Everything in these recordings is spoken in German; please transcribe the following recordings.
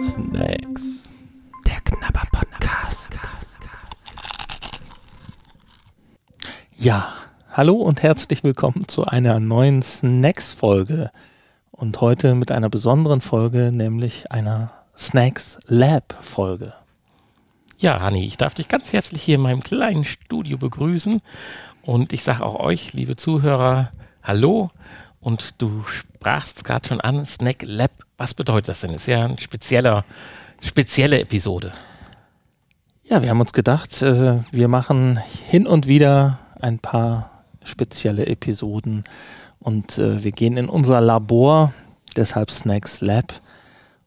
Snacks. Der Knabber Podcast. Ja, hallo und herzlich willkommen zu einer neuen Snacks-Folge. Und heute mit einer besonderen Folge, nämlich einer Snacks Lab-Folge. Ja, Hanni, ich darf dich ganz herzlich hier in meinem kleinen Studio begrüßen. Und ich sage auch euch, liebe Zuhörer, hallo. Und du sprachst gerade schon an, Snack Lab. Was bedeutet das denn? Ist ja eine spezieller, spezielle Episode. Ja, wir haben uns gedacht, äh, wir machen hin und wieder ein paar spezielle Episoden und äh, wir gehen in unser Labor, deshalb Snacks Lab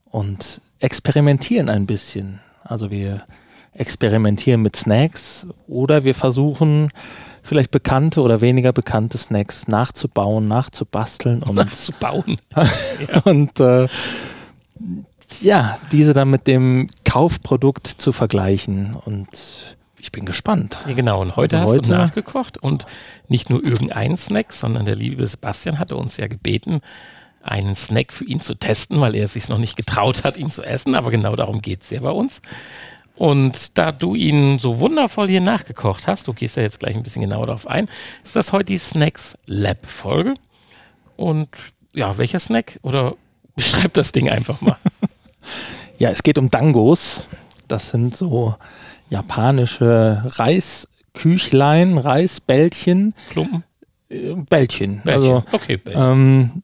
und experimentieren ein bisschen. Also wir experimentieren mit Snacks oder wir versuchen vielleicht bekannte oder weniger bekannte Snacks nachzubauen, nachzubasteln und Nachzubauen. und äh, ja, diese dann mit dem Kaufprodukt zu vergleichen. Und ich bin gespannt. Ja, genau. Und heute Also hast heute- du nachgekocht und nicht nur irgendeinen Snack, sondern der liebe Sebastian hatte uns ja gebeten, einen Snack für ihn zu testen, weil er es sich noch nicht getraut hat, ihn zu essen. Aber genau darum geht es ja bei uns. Und da du ihn so wundervoll hier nachgekocht hast, du gehst ja jetzt gleich ein bisschen genauer darauf ein, ist das heute die Snacks Lab Folge. Und ja, welcher Snack? Oder beschreib das Ding einfach mal. Ja, es geht um Dangos. Das sind so japanische Reisküchlein, Reisbällchen. Klumpen? Äh, Bällchen. Bällchen. Also okay, Bällchen. ähm,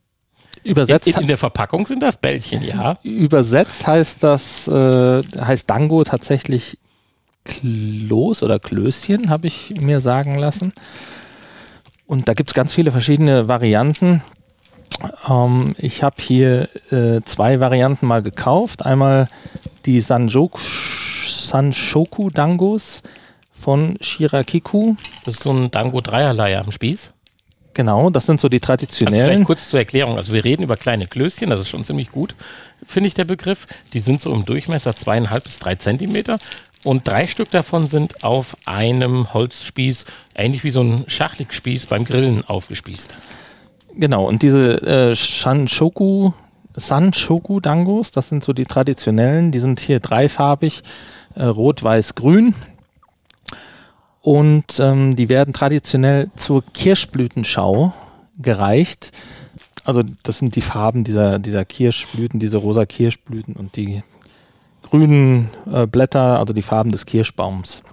übersetzt, in, in der Verpackung sind das Bällchen, ja. übersetzt heißt das, äh, heißt Dango tatsächlich Klos oder Klößchen, habe ich mir sagen lassen. Und da gibt es ganz viele verschiedene Varianten. Ähm, ich habe hier äh, zwei Varianten mal gekauft. Einmal die Sanjoku, Sanshoku Dangos von Shirakiku. Das ist so ein Dango Dreierlei am Spieß. Genau, das sind so die Also vielleicht traditionellen. kurz zur Erklärung. Also wir reden über kleine Klößchen, das ist schon ziemlich gut, finde ich der Begriff. Die sind so im Durchmesser zweieinhalb bis drei Zentimeter und drei Stück davon sind auf einem Holzspieß, ähnlich wie so ein Schachligspieß beim Grillen aufgespießt. Genau, und diese äh, Shanshoku, Sanshoku Dangos, das sind so die traditionellen, die sind hier dreifarbig, äh, rot, weiß, grün. Und ähm, die werden traditionell zur Kirschblütenschau gereicht. Also das sind die Farben dieser, dieser Kirschblüten, diese rosa Kirschblüten und die grünen äh, Blätter, also die Farben des Kirschbaums.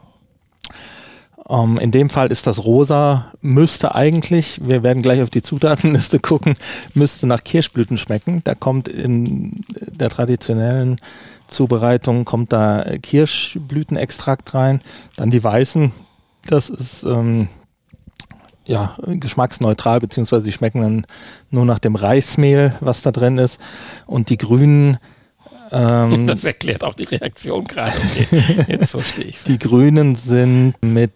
Ähm, in dem Fall ist das rosa, müsste eigentlich, wir werden gleich auf die Zutatenliste gucken, müsste nach Kirschblüten schmecken. Da kommt in der traditionellen Zubereitung kommt da Kirschblütenextrakt rein. Dann die weißen, das ist ähm, ja geschmacksneutral, beziehungsweise die schmecken dann nur nach dem Reismehl, was da drin ist. Und die grünen, ähm, Das erklärt auch die Reaktion gerade. Okay, jetzt verstehe ich Die Grünen sind mit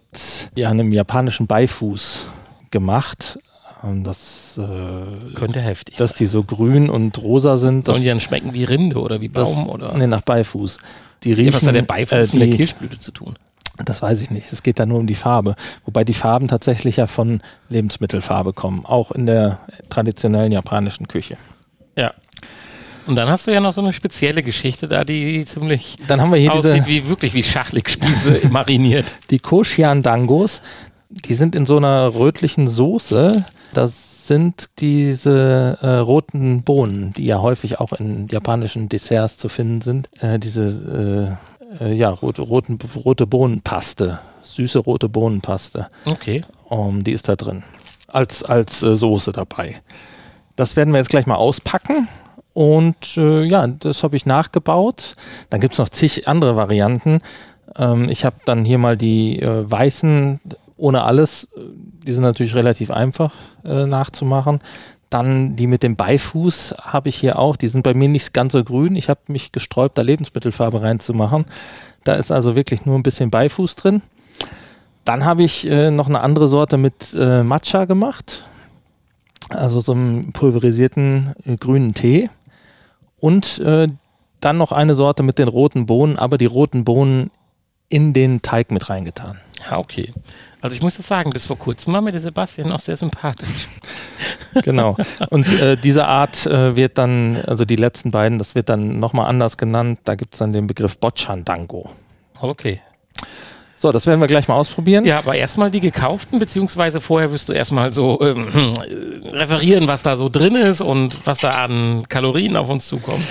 ja, einem japanischen Beifuß gemacht. Ähm, Das, äh, Könnte heftig dass sein. die so grün und rosa sind. Sollen Das, die dann schmecken wie Rinde oder wie das, Baum? oder? Nee, nach Beifuß. Die Ja, riechen, was hat der Beifuß äh, mit der die, Kirschblüte zu tun? Das weiß ich nicht. Es geht da nur um die Farbe. Wobei die Farben tatsächlich ja von Lebensmittelfarbe kommen. Auch in der traditionellen japanischen Küche. Ja. Und dann hast du ja noch so eine spezielle Geschichte da, die ziemlich Dann haben wir hier aussieht diese, wie wirklich wie Schachligspieße mariniert. die Koshian Dangos. Die sind in so einer rötlichen Soße. Das sind diese äh, roten Bohnen, die ja häufig auch in japanischen Desserts zu finden sind. Äh, diese äh, äh, ja, rote, roten, rote Bohnenpaste. Süße rote Bohnenpaste. Okay. Um, die ist da drin. Als, als äh, Soße dabei. Das werden wir jetzt gleich mal auspacken. Und äh, ja, das habe ich nachgebaut. Dann gibt es noch zig andere Varianten. Ähm, ich habe dann hier mal die äh, weißen ohne alles. Die sind natürlich relativ einfach äh, nachzumachen. Dann die mit dem Beifuß habe ich hier auch. Die sind bei mir nicht ganz so grün. Ich habe mich gesträubt, da Lebensmittelfarbe reinzumachen. Da ist also wirklich nur ein bisschen Beifuß drin. Dann habe ich äh, noch eine andere Sorte mit äh, Matcha gemacht. Also so einem pulverisierten äh, grünen Tee. Und äh, dann noch eine Sorte mit den roten Bohnen, aber die roten Bohnen in den Teig mit reingetan. Ja, okay. Also ich muss das sagen, bis vor kurzem war mir der Sebastian auch sehr sympathisch. Genau. Und äh, diese Art äh, wird dann, also die letzten beiden, das wird dann nochmal anders genannt. Da gibt es dann den Begriff Bocciandango. Okay. So, das werden wir gleich mal ausprobieren. Ja, aber erstmal die gekauften, beziehungsweise vorher wirst du erstmal so ähm, äh, referieren, was da so drin ist und was da an Kalorien auf uns zukommt.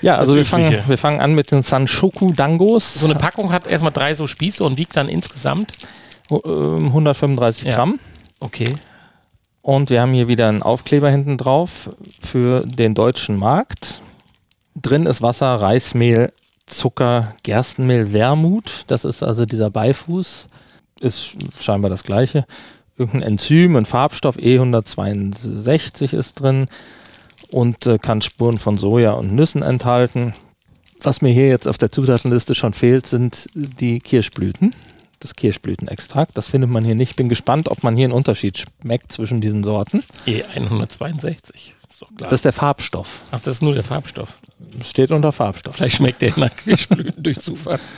Ja, also wir fangen, wir fangen an mit den Sanshoku Dangos. So eine Packung hat erstmal drei so Spieße und wiegt dann insgesamt. äh, 135 Ja. Gramm. Okay. Und wir haben hier wieder einen Aufkleber hinten drauf für den deutschen Markt. Drin ist Wasser, Reismehl, Zucker, Gerstenmehl, Wermut. Das ist also dieser Beifuß. Ist scheinbar das gleiche. Irgendein Enzym, ein Farbstoff, E162 ist drin und äh, kann Spuren von Soja und Nüssen enthalten. Was mir hier jetzt auf der Zutatenliste schon fehlt, sind die Kirschblüten. Das Kirschblütenextrakt. Das findet man hier nicht. Bin gespannt, ob man hier einen Unterschied schmeckt zwischen diesen Sorten. E162. Ist doch klar. Das ist der Farbstoff. Ach, das ist nur der Farbstoff. Steht unter Farbstoff. Vielleicht schmeckt der nach Kirschblüten durch Zufall.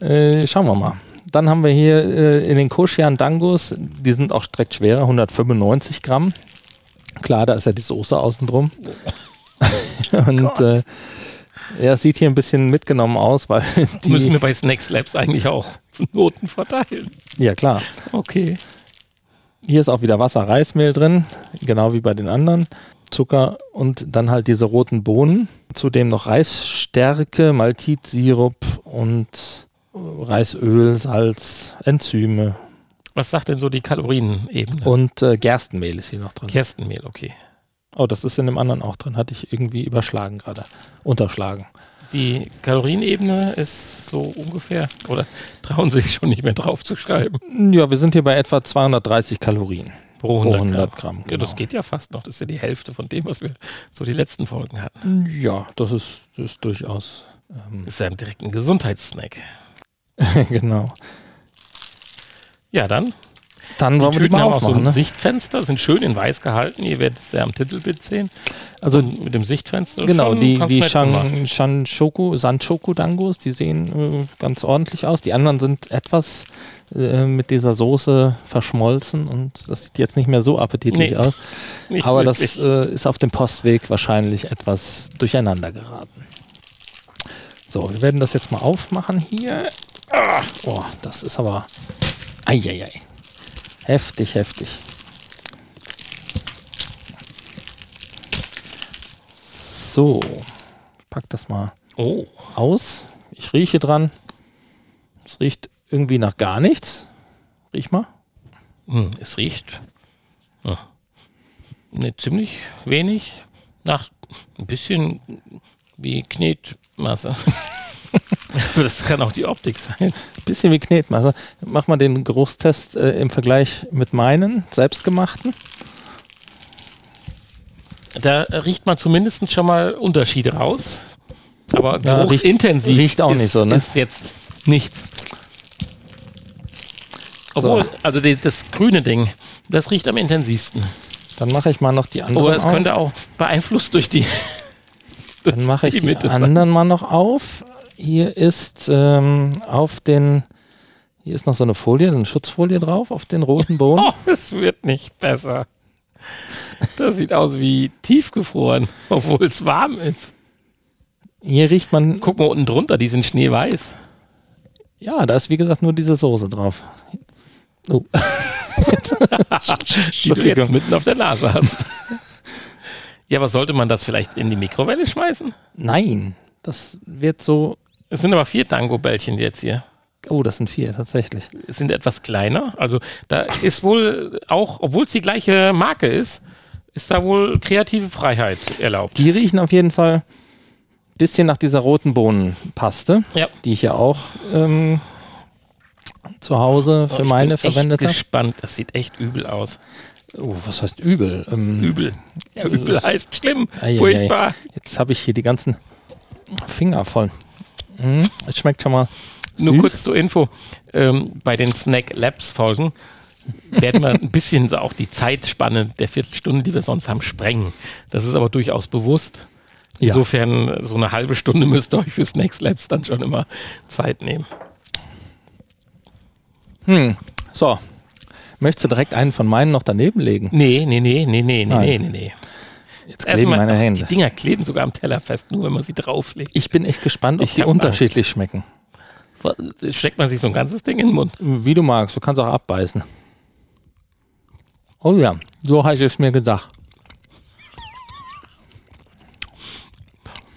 Äh, schauen wir mal. Dann haben wir hier äh, in den Koshian Dangos, die sind auch direkt schwerer, 195 Gramm. Klar, da ist ja die Soße außen drum. Und äh, ja, es sieht hier ein bisschen mitgenommen aus, weil die, Müssen wir bei Snacks Labs eigentlich auch Noten verteilen. ja klar. Okay. Hier ist auch wieder Wasser, Reismehl drin, genau wie bei den anderen. Zucker und dann halt diese roten Bohnen. Zudem noch Reisstärke, Maltitsirup und äh, Reisöl, Salz, Enzyme Was sagt denn so die Kalorienebene? und äh, Gerstenmehl ist hier noch drin. Gerstenmehl, okay. Oh, das ist in dem anderen auch drin. Hatte ich irgendwie überschlagen gerade. Unterschlagen. Die Kalorienebene ist so ungefähr, oder trauen Sie sich schon nicht mehr drauf zu schreiben? Ja, wir sind hier bei etwa 230 Kalorien. Pro 100, 100, Gramm. Ja, genau. das geht ja fast noch. Das ist ja die Hälfte von dem, was wir so die letzten Folgen hatten. Ja, das ist, das ist durchaus. Ähm, Das ist ja direkt ein Gesundheitssnack. genau. Ja, dann. Dann wollen wir die mal haben auch so aufmachen. ein Ne? Sichtfenster, sind schön in weiß gehalten. Ihr werdet es ja am Titelbild sehen. Also Und mit dem Sichtfenster. Genau, die, die. Shan, Shanshoku, Sanchoku Dangos, die sehen äh, ganz ordentlich aus. Die anderen sind etwas äh, mit dieser Soße verschmolzen und das sieht jetzt nicht mehr so appetitlich Nee, aus. Aber wirklich. das äh, ist auf dem Postweg wahrscheinlich etwas durcheinander geraten. So, wir werden das jetzt mal aufmachen hier. Ah, oh, das ist aber. Eieiei. Heftig, heftig. So, ich pack das mal oh, aus. Ich rieche dran. Es riecht irgendwie nach gar nichts. Riech mal. hm, es riecht ja, ne, ziemlich wenig nach ein bisschen wie Knetmasse. Das kann auch die Optik sein. Bisschen wie Knetmasse. Mach mal den Geruchstest äh, im Vergleich mit meinen selbstgemachten. Da riecht man zumindest schon mal Unterschiede raus. Aber Ja, riecht- geruchsintensiv riecht auch ist, nicht so, ne? ist jetzt nichts. Obwohl, So. also die, das grüne Ding, das riecht am intensivsten. Dann mache ich mal noch die anderen Aber es auf. könnte auch beeinflusst durch die. Dann mache ich die die, anderen mal noch auf. Hier ist ähm, auf den, hier ist noch so eine Folie, so eine Schutzfolie drauf auf den roten Bohnen. Oh, es wird nicht besser. Das sieht aus wie tiefgefroren, obwohl es warm ist. Hier riecht man, Guck mal unten drunter, die sind schneeweiß. ja, da ist wie gesagt nur diese Soße drauf. Oh. die du jetzt mitten auf der Nase hast. Ja, aber sollte man das vielleicht in die Mikrowelle schmeißen? Nein, das wird so, Es sind aber vier Tango-Bällchen jetzt hier. oh, das sind vier tatsächlich. Es sind etwas kleiner. Also da ist wohl auch, obwohl es die gleiche Marke ist, ist da wohl kreative Freiheit erlaubt. Die riechen auf jeden Fall ein bisschen nach dieser roten Bohnenpaste, Ja. die ich ja auch ähm, zu Hause für Ich meine bin verwendet habe. gespannt. Das sieht echt übel aus. Oh, was heißt übel? Ähm, Übel. Ja, übel heißt schlimm. Eieiei. Furchtbar. Jetzt habe ich hier die ganzen Finger voll. Mhm, es schmeckt schon mal Nur süß. kurz zur Info. Ähm, bei den Snack Labs Folgen werden wir ein bisschen so auch die Zeitspanne der Viertelstunde, die wir sonst haben, sprengen. Das ist aber durchaus bewusst. Ja. Insofern, so eine halbe Stunde müsst ihr euch für Snacks Labs dann schon immer Zeit nehmen. Hm. So. Möchtest du direkt einen von meinen noch daneben legen? Nee, nee, nee, nee, nee, nee, Nein. nee, nee, nee. Jetzt kleben Erstmal- meine Die Hände. Dinger kleben sogar am Teller fest, nur wenn man sie drauflegt. Ich bin echt gespannt, ob Ich die unterschiedlich schmecken. Steckt man sich so ein ganzes Ding in den Mund. Wie du magst, du kannst auch abbeißen. Oh ja, so habe ich es mir gedacht.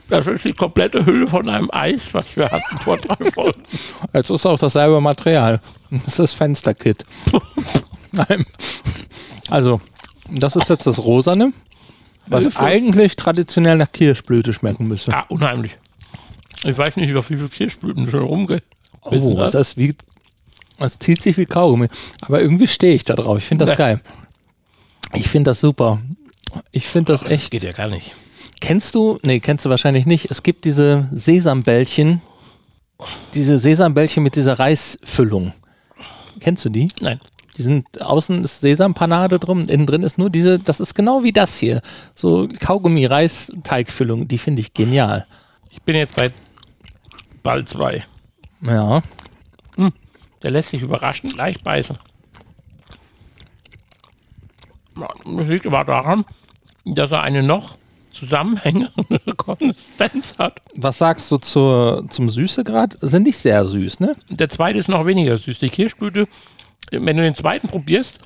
Das ist die komplette Hülle von einem Eis, was wir hatten vor drei Folgen. Es ist auch dasselbe Material. Das ist das Fensterkit. Nein. Also, das ist jetzt das Rosane, was Hilfe. eigentlich traditionell nach Kirschblüte schmecken müsste. Ja, unheimlich. Ich weiß nicht, wie viele Kirschblüten schon rumgeht. Oh, das ist wie. Es zieht sich wie Kaugummi. Aber irgendwie stehe ich da drauf. Ich finde das Nee. geil. Ich finde das super. Ich finde das echt. geht ja gar nicht. Kennst du? Nee, kennst du wahrscheinlich nicht. Es gibt diese Sesambällchen. Diese Sesambällchen mit dieser Reisfüllung. Kennst du die? Nein. Die sind außen ist Sesampanade drum, innen drin ist nur diese, das ist genau wie das hier. So Kaugummi-Reisteigfüllung, die finde ich genial. Ich bin jetzt bei Ball 2. Ja. Der lässt sich überraschend leicht beißen. Das liegt aber daran, dass er eine noch zusammenhängende Konsistenz hat. Was sagst du zur, zum Süßegrad? Sind nicht sehr süß, ne? Der zweite ist noch weniger süß. Die Kirschblüte, wenn du den zweiten probierst,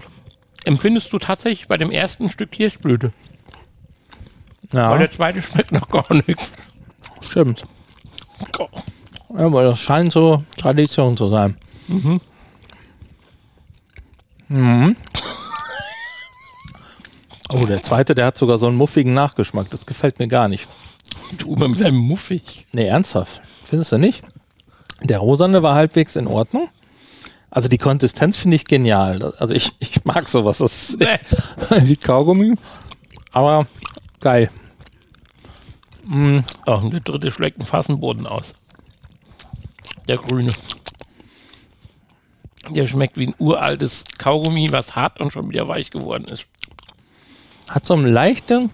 empfindest du tatsächlich bei dem ersten Stück Kirschblüte. Ja, Weil der zweite schmeckt noch gar nichts. stimmt. Ja, aber das scheint so Tradition zu sein. Mhm. Oh, der zweite, der hat sogar so einen muffigen Nachgeschmack. Das gefällt mir gar nicht. Du mit deinem Muffig. Nee, ernsthaft. Findest du nicht? Der Rosane war halbwegs in Ordnung. Also die Konsistenz finde ich genial. Also ich, ich mag sowas. Das ist echt, die Kaugummi. Aber geil. Mm, Oh, und der dritte schlägt einen Fassenboden aus. Der grüne. Der schmeckt wie ein uraltes Kaugummi, was hart und schon wieder weich geworden ist. hat so einen leichten,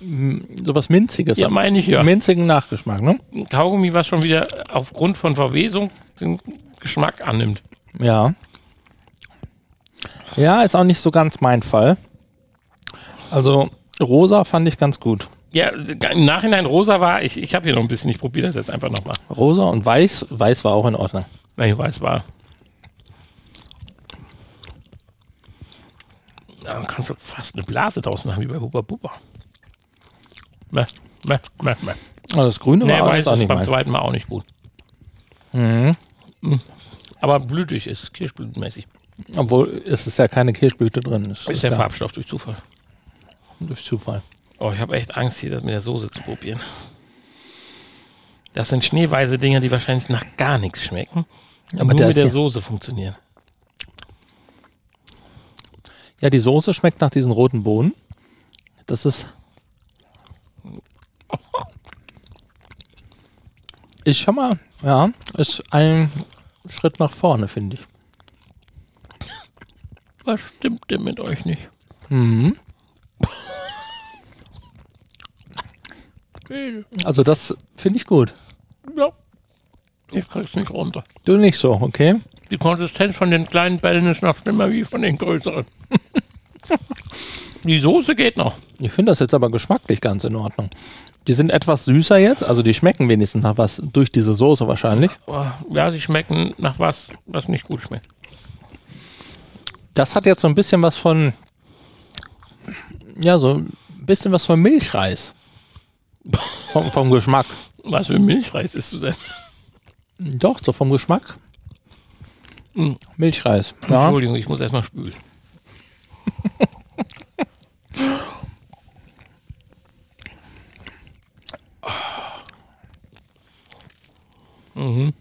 mm, sowas Minziges. Ja, meine ich ja. Minzigen Nachgeschmack, ne? Kaugummi, was schon wieder aufgrund von Verwesung den Geschmack annimmt. Ja. Ja, ist auch nicht so ganz mein Fall. Also rosa fand ich ganz gut. Ja, im Nachhinein rosa war, ich, ich habe hier noch ein bisschen, ich probiere das jetzt einfach nochmal. Rosa und weiß. Weiß war auch in Ordnung. Ich weiß, war. Ja, dann kannst du fast eine Blase draus machen, wie bei Hubba Bubba. Meh, meh, meh, meh. Also das Grüne Nee, war weiß auch nicht beim mein. zweiten Mal auch nicht gut. Mhm. Aber blütig ist kirschblütenmäßig. Obwohl es ist ja keine Kirschblüte drin. Es Ist der ja Farbstoff durch Zufall. durch Zufall. Oh, ich habe echt Angst, hier das mit der Soße zu probieren. Das sind schneeweiße Dinger, die wahrscheinlich nach gar nichts schmecken. Aber Aber nur mit ist der ja- Soße funktionieren. Ja, die Soße schmeckt nach diesen roten Bohnen. Das ist. Ich schau mal, ja, ist ein Schritt nach vorne, finde ich. Was stimmt denn mit euch nicht? Mhm. Also das finde ich gut. Ja. Ich krieg's nicht runter. Du nicht so, okay? Die Konsistenz von den kleinen Bällen ist noch schlimmer wie von den größeren. Die Soße geht noch. Ich finde das jetzt aber geschmacklich ganz in Ordnung. Die sind etwas süßer jetzt, also die schmecken wenigstens nach was durch diese Soße wahrscheinlich. Oh, Ja, sie schmecken nach was, was nicht gut schmeckt. Das hat jetzt so ein bisschen was von, ja, so ein bisschen was von Milchreis. Vom, vom Geschmack. Was für Milchreis isst du denn? Doch, so vom Geschmack. Mm. Milchreis. Ja. Entschuldigung, ich muss erstmal spülen. mhm.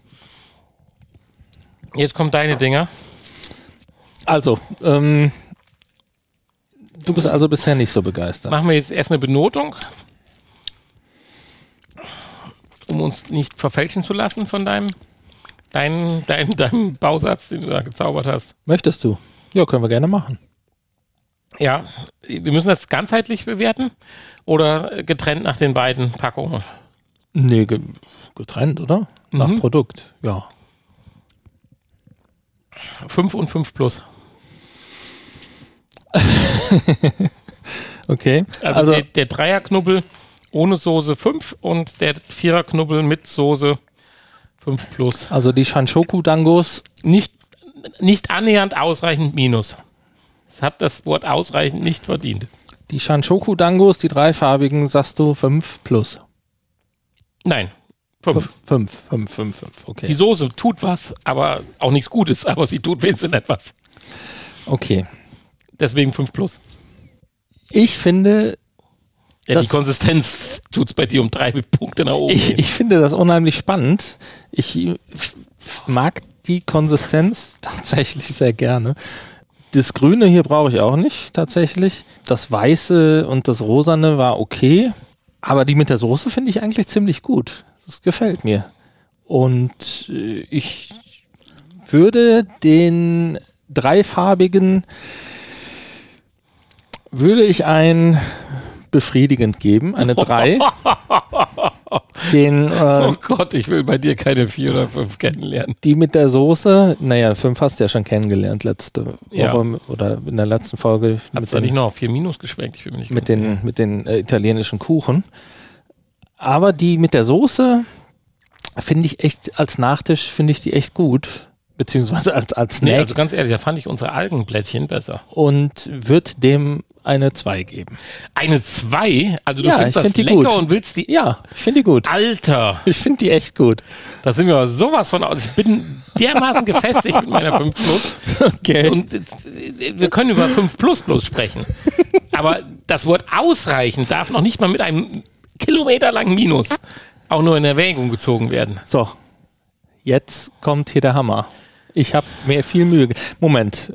Jetzt kommen deine Dinger. Also, ähm, du bist also bisher nicht so begeistert. Machen wir jetzt erst eine Benotung, um uns nicht verfälschen zu lassen von deinem, deinem, deinem, deinem Bausatz, den du da gezaubert hast. Möchtest du? Ja, können wir gerne machen. Ja, wir müssen das ganzheitlich bewerten oder getrennt nach den beiden Packungen. Nee, ge getrennt, oder? Nach Mhm. Produkt, ja. 5 und 5 plus. Okay. Also, Also, der, der Dreierknubbel ohne Soße 5 und der Viererknubbel mit Soße 5 plus. also die Shanshoku-Dangos, Nicht, nicht annähernd ausreichend minus. Es hat das Wort ausreichend nicht verdient. die Shanshoku-Dangos, die dreifarbigen, sagst du 5 plus. Nein, 5. 5, 5, 5, 5. Okay. Die Soße tut was, aber auch nichts Gutes, aber sie tut wenigstens etwas. Okay. Deswegen 5 plus. Ich finde, Ja, die Konsistenz tut es bei dir um drei Punkte nach oben. ich, ich finde das unheimlich spannend. Ich mag die Konsistenz tatsächlich sehr gerne. Das Grüne hier brauche ich auch nicht, tatsächlich. Das Weiße und das Rosane war okay. Aber die mit der Soße finde ich eigentlich ziemlich gut. Das gefällt mir. Und äh, ich würde den dreifarbigen würde ich ein befriedigend geben, eine 3. Den, äh, oh Gott, ich will bei dir keine 4 oder 5 kennenlernen. die mit der Soße, naja, 5 hast du ja schon kennengelernt letzte Woche Ja. oder in der letzten Folge Hat mit da nicht noch auf 4 minus geschwenkt? Ich bin mir nicht mit den, mit den äh, italienischen Kuchen. Aber die mit der Soße finde ich echt, als Nachtisch finde ich die echt gut. Beziehungsweise als, als sicher. Nee, Snack also ganz ehrlich, da fand ich unsere Algenblättchen besser. und wird dem eine 2 geben. Eine 2? Also du Ja, findest das find die lecker gut. und willst die... Ja, ich finde die gut. Alter, Ich finde die echt gut. da sind wir aber sowas von aus. Ich bin dermaßen gefestigt mit meiner 5 Plus. Okay. Und äh, wir können über 5 Plus Plus sprechen. Aber das Wort ausreichend darf noch nicht mal mit einem kilometerlangen Minus auch nur in Erwägung gezogen werden. So, jetzt kommt hier der Hammer. Ich habe mir viel Mühe. Moment.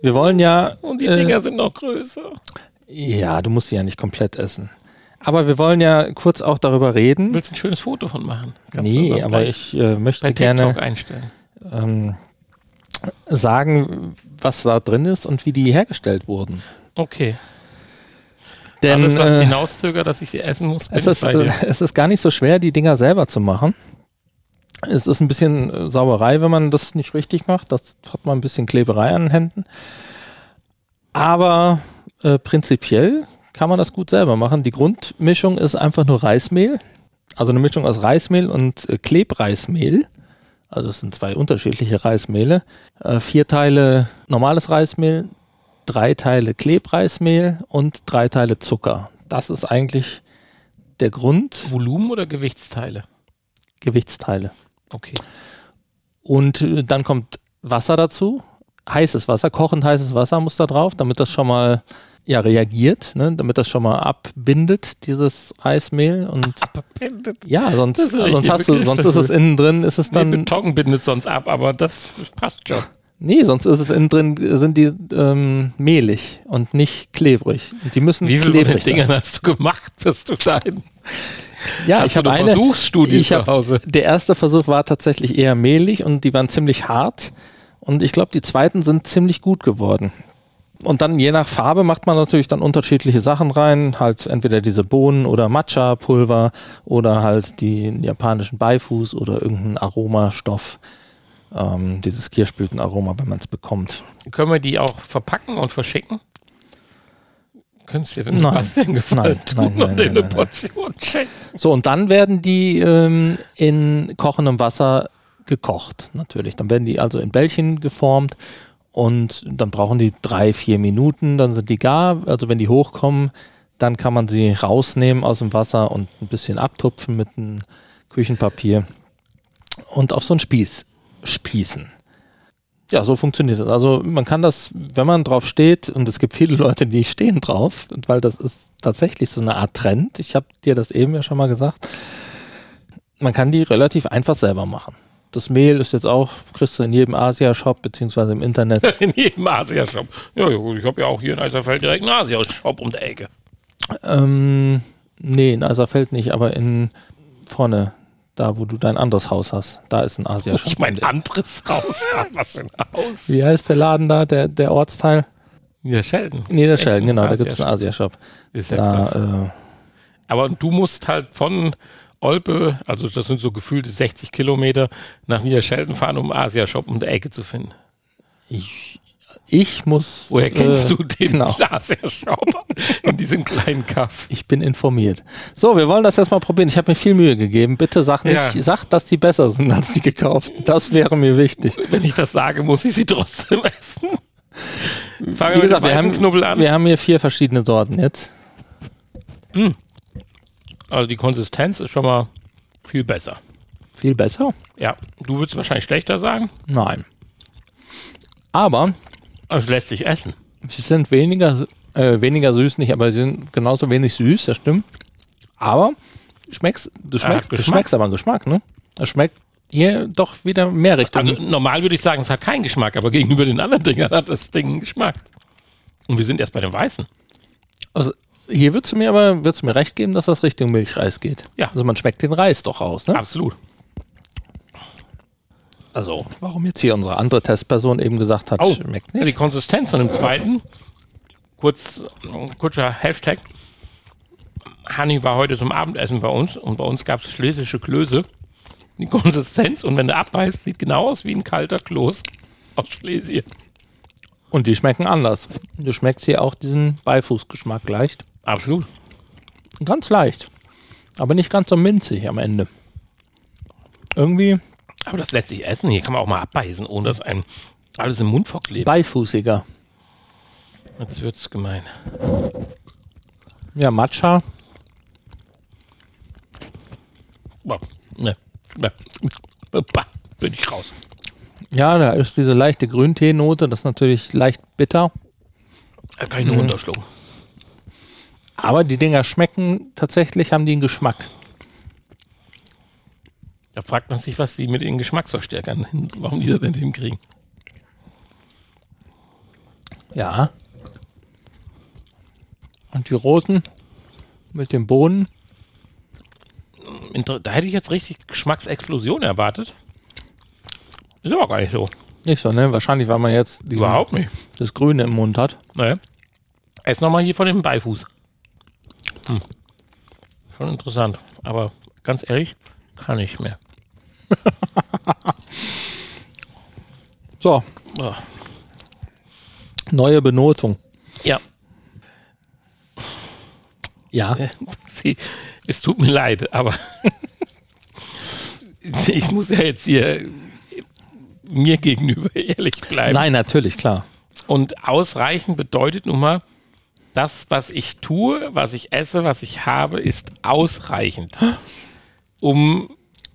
Wir wollen ja. Und die äh, Dinger sind noch größer. Ja, du musst sie ja nicht komplett essen. Aber wir wollen ja kurz auch darüber reden. Willst du ein schönes Foto von machen? Kannst Nee, aber ich äh, möchte gerne einstellen. ähm, sagen, was da drin ist und wie die hergestellt wurden. Okay. Denn Alles, was äh, hinauszögert, dass ich sie essen muss, bin es, ist, äh, es ist gar nicht so schwer, die Dinger selber zu machen. Es ist ein bisschen äh, Sauerei, wenn man das nicht richtig macht. Das hat man ein bisschen Kleberei an den Händen. Aber äh, prinzipiell kann man das gut selber machen. Die Grundmischung ist einfach nur Reismehl. Also eine Mischung aus Reismehl und äh, Klebreismehl. Also es sind zwei unterschiedliche Reismehle. Äh, vier Teile normales Reismehl, drei Teile Klebreismehl und drei Teile Zucker. Das ist eigentlich der Grund. Volumen oder Gewichtsteile? Gewichtsteile. Okay. Und äh, dann kommt Wasser dazu. Heißes Wasser, kochend heißes Wasser muss da drauf, damit das schon mal ja, reagiert, ne? damit das schon mal abbindet, dieses Reismehl. Und Abbindet. ja, sonst, sonst, hast du, sonst ist es innen drin, ist es Nee, dann. Beton bindet sonst ab, aber das passt schon. Nee, sonst ist es innen drin, sind die ähm, mehlig und nicht klebrig. Und die müssen Wie viele den klebrig Dingern sein. hast du gemacht, bis du dahin? Ja, Hast ich habe eine. Versuchsstudie ich zu hab- Hause? Der erste Versuch war tatsächlich eher mehlig und die waren ziemlich hart. Und ich glaube, die zweiten sind ziemlich gut geworden. Und dann je nach Farbe macht man natürlich dann unterschiedliche Sachen rein. Halt entweder diese Bohnen oder Matcha-Pulver oder halt die japanischen Beifuß oder irgendeinen Aromastoff. Ähm, dieses Kirschblütenaroma, wenn man es bekommt. Können wir die auch verpacken und verschicken? Könntest du dir den Nein. Sebastian gefallen Nein, tun nein, nein, und nein, eine nein. Portion schenken? So, und dann werden die ähm, in kochendem Wasser gekocht, natürlich. Dann werden die also in Bällchen geformt und dann brauchen die drei, vier Minuten, dann sind die gar. Also wenn die hochkommen, dann kann man sie rausnehmen aus dem Wasser und ein bisschen abtupfen mit einem Küchenpapier und auf so einen Spieß spießen. Ja, so funktioniert das. Also man kann das, wenn man drauf steht, und es gibt viele Leute, die stehen drauf, weil das ist tatsächlich so eine Art Trend. Ich habe dir das eben ja schon mal gesagt. Man kann die relativ einfach selber machen. Das Mehl ist jetzt auch, kriegst du in jedem Asia-Shop beziehungsweise im Internet. In jedem Asia-Shop. Ja, ich habe ja auch hier in Eiserfeld direkt einen Asia-Shop um die Ecke. ähm, nee, in Eiserfeld nicht, aber in vorne, da wo du dein anderes Haus hast, da ist ein Asia-Shop. Ich mein anderes Haus. Was für ein Haus? Wie heißt der Laden da, der, der Ortsteil? Niederschelden. Niederschelden, genau, da gibt es einen Asia-Shop. Asia-Shop. Ist ja krass. Da, äh, Aber du musst halt von Olpe, also das sind so gefühlte 60 Kilometer, nach Niederschelden fahren, um einen Asia-Shop um die Ecke zu finden. Ich, ich muss. Woher kennst äh, du den genau. Laserschrauber in diesem kleinen Kaff? Ich bin informiert. So, wir wollen das jetzt mal probieren. Ich habe mir viel Mühe gegeben. Bitte sag nicht, Ja. sag, dass die besser sind als die gekauften. Das wäre mir wichtig. Wenn ich das sage, muss ich sie trotzdem essen. Fangen Wie gesagt, dem wir haben, Knubbel an. wir haben hier vier verschiedene Sorten jetzt. Also die Konsistenz ist schon mal viel besser. Viel besser? Ja, du würdest wahrscheinlich schlechter sagen, Nein. Aber es lässt sich essen. sie sind weniger, äh, weniger süß nicht, aber sie sind genauso wenig süß, das stimmt. Aber schmeckst, du hat schmeckst, du Geschmack. schmeckst aber einen Geschmack, ne? Das schmeckt hier doch wieder mehr Richtung. Also normal würde ich sagen, es hat keinen Geschmack, aber gegenüber den anderen Dingern hat das Ding einen Geschmack. Und wir sind erst bei den Weißen. Also hier würdest du mir aber würdest du mir recht geben, dass das Richtung Milchreis geht. Ja. Also man schmeckt den Reis doch aus, ne? Absolut. Also warum jetzt hier unsere andere Testperson eben gesagt hat, Oh, schmeckt ja, die nicht. Konsistenz von dem zweiten. Kurz, kurzer Hashtag. Hanni war heute zum Abendessen bei uns und bei uns gab es schlesische Klöße. Die Konsistenz und wenn du abbeißt, sieht genau aus wie ein kalter Kloß aus Schlesien. Und die schmecken anders. Du schmeckst hier auch diesen Beifußgeschmack leicht. Absolut. Ganz leicht. Aber nicht ganz so minzig am Ende. Irgendwie Aber das lässt sich essen. Hier kann man auch mal abbeißen, ohne dass einem alles im Mund verklebt. beifußiger. Jetzt wird's gemein. Ja, Matcha. Ne, ne. Bah, bin ich raus. Ja, da ist diese leichte Grünteenote. Das ist natürlich leicht bitter. Da kann ich nur runterschlucken. Aber die Dinger schmecken tatsächlich, haben die einen Geschmack. Da fragt man sich, was die mit den Geschmacksverstärkern, hin- warum die das denn hinkriegen. Ja. Und die Rosen mit den Bohnen. Da hätte ich jetzt richtig Geschmacksexplosion erwartet. Ist aber gar nicht so. Nicht so, ne? Wahrscheinlich, weil man jetzt diesen- Überhaupt nicht. das Grüne im Mund hat. Naja. Ess nochmal hier von dem Beifuß. Hm. Schon interessant. Aber ganz ehrlich, kann ich mehr. So, Oh. neue Benotung. Ja, Ja. Sie, es tut mir leid, aber ich muss ja jetzt hier mir gegenüber ehrlich bleiben. Nein, natürlich, klar. Und ausreichend bedeutet nun mal, das, was ich tue, was ich esse, was ich habe, ist ausreichend, um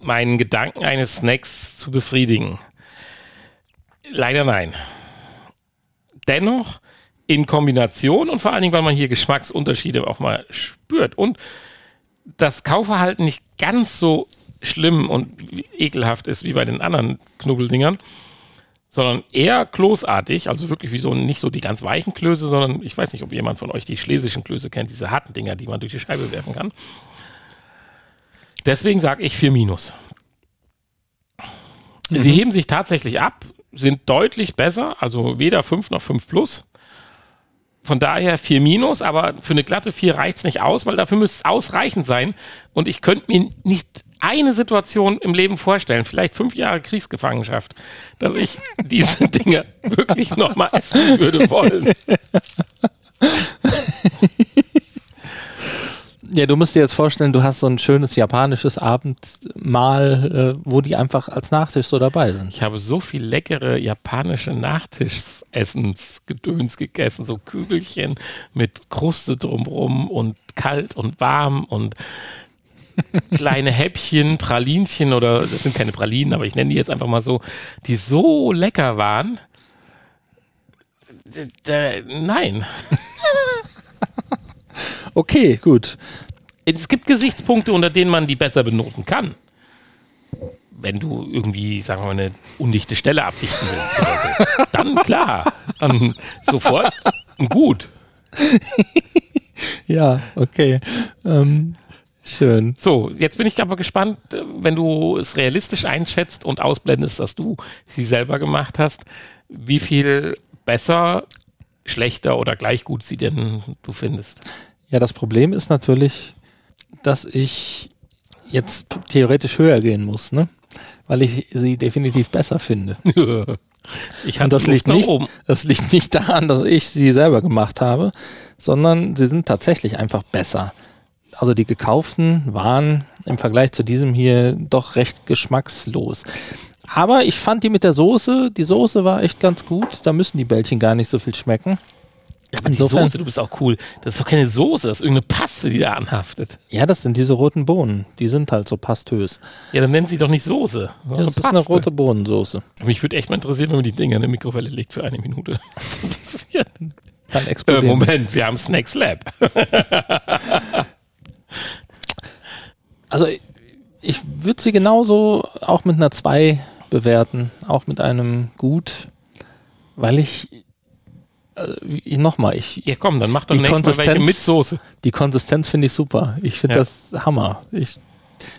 meinen Gedanken eines Snacks zu befriedigen. Leider nein. Dennoch in Kombination und vor allen Dingen, weil man hier Geschmacksunterschiede auch mal spürt und das Kaufverhalten nicht ganz so schlimm und ekelhaft ist wie bei den anderen Knubbeldingern, sondern eher klosartig, also wirklich wie so nicht so die ganz weichen Klöße, sondern ich weiß nicht, ob jemand von euch die schlesischen Klöße kennt, diese harten Dinger, die man durch die Scheibe werfen kann. Deswegen sage ich 4 minus. Sie heben sich tatsächlich ab, sind deutlich besser, also weder 5 noch 5 plus. Von daher 4 minus, aber für eine glatte 4 reicht es nicht aus, weil dafür müsste es ausreichend sein. Und ich könnte mir nicht eine Situation im Leben vorstellen, vielleicht fünf Jahre Kriegsgefangenschaft, dass ich diese Dinge wirklich nochmal essen würde wollen. Ja, du musst dir jetzt vorstellen, du hast so ein schönes japanisches Abendmahl, äh, wo die einfach als Nachtisch so dabei sind. Ich habe so viel leckere japanische Nachtischessensgedöns gegessen, so Kügelchen mit Kruste drumrum und kalt und warm und kleine Häppchen, Pralinchen oder das sind keine Pralinen, aber ich nenne die jetzt einfach mal so, die so lecker waren. D- d- Nein. Okay, gut. Es gibt Gesichtspunkte, unter denen man die besser benoten kann. Wenn du irgendwie, sagen wir mal, eine undichte Stelle abdichten willst oder so. Dann klar. Dann sofort gut. Ja, okay. Ähm, schön. So, jetzt bin ich aber gespannt, wenn du es realistisch einschätzt und ausblendest, dass du sie selber gemacht hast, wie viel besser, schlechter oder gleich gut sie denn du findest. Ja, das Problem ist natürlich, dass ich jetzt theoretisch höher gehen muss, ne? Weil ich sie definitiv besser finde. Ich hatte das liegt, nicht, oben. das liegt nicht daran, dass ich sie selber gemacht habe, sondern sie sind tatsächlich einfach besser. Also die gekauften waren im Vergleich zu diesem hier doch recht geschmackslos. Aber ich fand die mit der Soße, die Soße war echt ganz gut. Da müssen die Bällchen gar nicht so viel schmecken. Ja, aber die Insofern- Soße, du bist auch cool. Das ist doch keine Soße, das ist irgendeine Paste, die da anhaftet. Ja, das sind diese roten Bohnen. Die sind halt so pastös. Ja, dann nennen sie doch nicht Soße. Das ist eine rote Bohnensoße. Mich würde echt mal interessieren, wenn man die Dinger in eine Mikrowelle legt für eine Minute. Was dann passiert? Dann Äh, explodieren. Moment, wir haben Snacks Lab. Also ich würde sie genauso auch mit einer 2 bewerten, auch mit einem Gut, weil ich, also, ich nochmal, ich, Ja, komm, dann mach doch Die nächstes Mal welche Konsistenz- mit Soße. die Konsistenz finde ich super. Ich finde Ja. das Hammer. Ich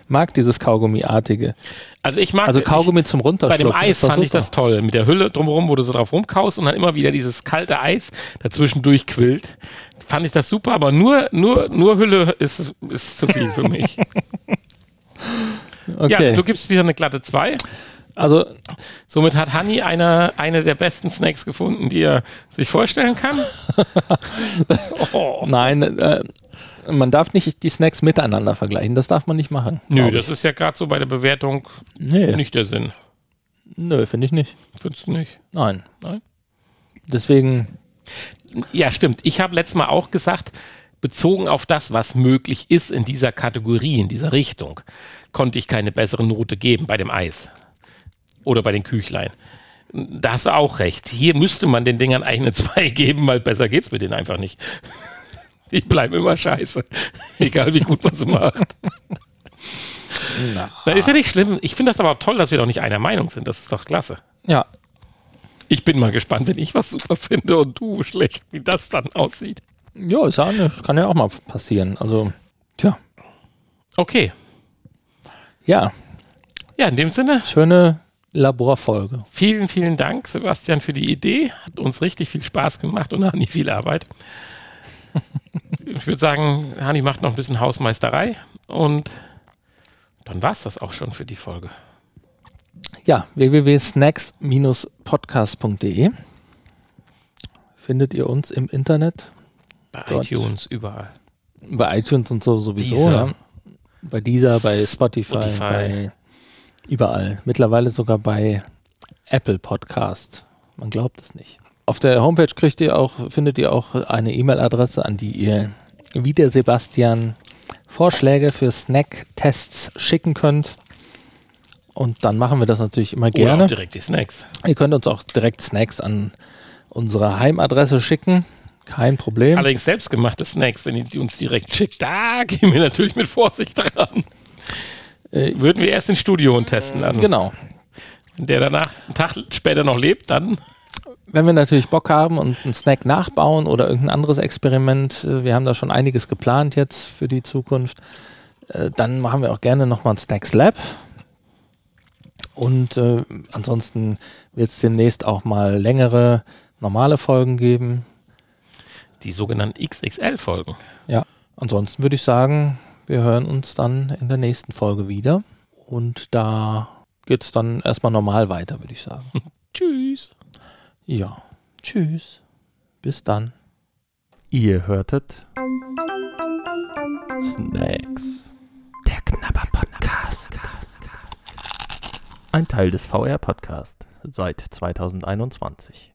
mag dieses Kaugummiartige. Also ich mag Also Kaugummi zum Bei Runterschlucken. dem Eis fand ich super. das toll. Mit der Hülle drumherum, wo du so drauf rumkaust und dann immer wieder dieses kalte Eis dazwischen durchquillt. Fand ich das super, aber nur, nur, nur Hülle ist, ist zu viel für mich. Okay. Ja, du gibst wieder eine glatte 2. also Somit hat Hanni eine, eine der besten Snacks gefunden, die er sich vorstellen kann. oh. nein, äh, man darf nicht die Snacks miteinander vergleichen. Das darf man nicht machen. Nö, das ist ja gerade so bei der Bewertung nee, nicht der Sinn. nö, finde ich nicht. Findest du nicht? Nein. Nein? Deswegen, Ja, stimmt. Ich habe letztes Mal auch gesagt, bezogen auf das, was möglich ist in dieser Kategorie, in dieser Richtung, konnte ich keine bessere Note geben bei dem Eis. Oder bei den Küchlein. Da hast du auch recht. Hier müsste man den Dingern eigentlich eine 2 geben, weil besser geht's mit denen einfach nicht. Die bleiben immer scheiße. Egal wie gut man sie macht. na, Na, ist ja nicht schlimm. Ich finde das aber toll, dass wir doch nicht einer Meinung sind. Das ist doch klasse. ja, Ich bin mal gespannt, wenn ich was super finde und du schlecht, wie das dann aussieht. ja, ist ja, das kann ja auch mal passieren. Also, tja, Okay. ja, Ja, in dem Sinne, schöne Laborfolge. vielen, vielen Dank, Sebastian, für die Idee. Hat uns richtig viel Spaß gemacht und Hani viel Arbeit. ich würde sagen, Hani macht noch ein bisschen Hausmeisterei und dann war es das auch schon für die Folge. Ja, www.snacks-podcast.de findet ihr uns im Internet, Bei Dort. iTunes, überall. bei iTunes und so sowieso, Deezer. ja. bei dieser, bei Spotify, Spotify. bei überall. Mittlerweile sogar bei Apple Podcast. Man glaubt es nicht. Auf der Homepage kriegt ihr auch, findet ihr auch eine E-Mail-Adresse, an die ihr wie der Sebastian Vorschläge für Snack-Tests schicken könnt. Und dann machen wir das natürlich immer Oder gerne. auch direkt die Snacks. Ihr könnt uns auch direkt Snacks an unsere Heimadresse schicken. Kein Problem. Allerdings selbstgemachte Snacks, wenn ihr die uns direkt schickt, da gehen wir natürlich mit Vorsicht dran. Äh, Würden wir erst den Studio und testen lassen. genau. Wenn der danach einen Tag später noch lebt, dann Wenn wir natürlich Bock haben und einen Snack nachbauen oder irgendein anderes Experiment, äh, wir haben da schon einiges geplant jetzt für die Zukunft, äh, dann machen wir auch gerne nochmal ein Snacks Lab. Und äh, ansonsten wird es demnächst auch mal längere normale Folgen geben. die sogenannten XXL-Folgen. Ja, ansonsten würde ich sagen, wir hören uns dann in der nächsten Folge wieder. Und da geht es dann erstmal normal weiter, würde ich sagen. Tschüss. Ja, tschüss. Bis dann. Ihr hörtet Snacks. Der Knabber Podcast. Ein Teil des VR Podcast seit 2021.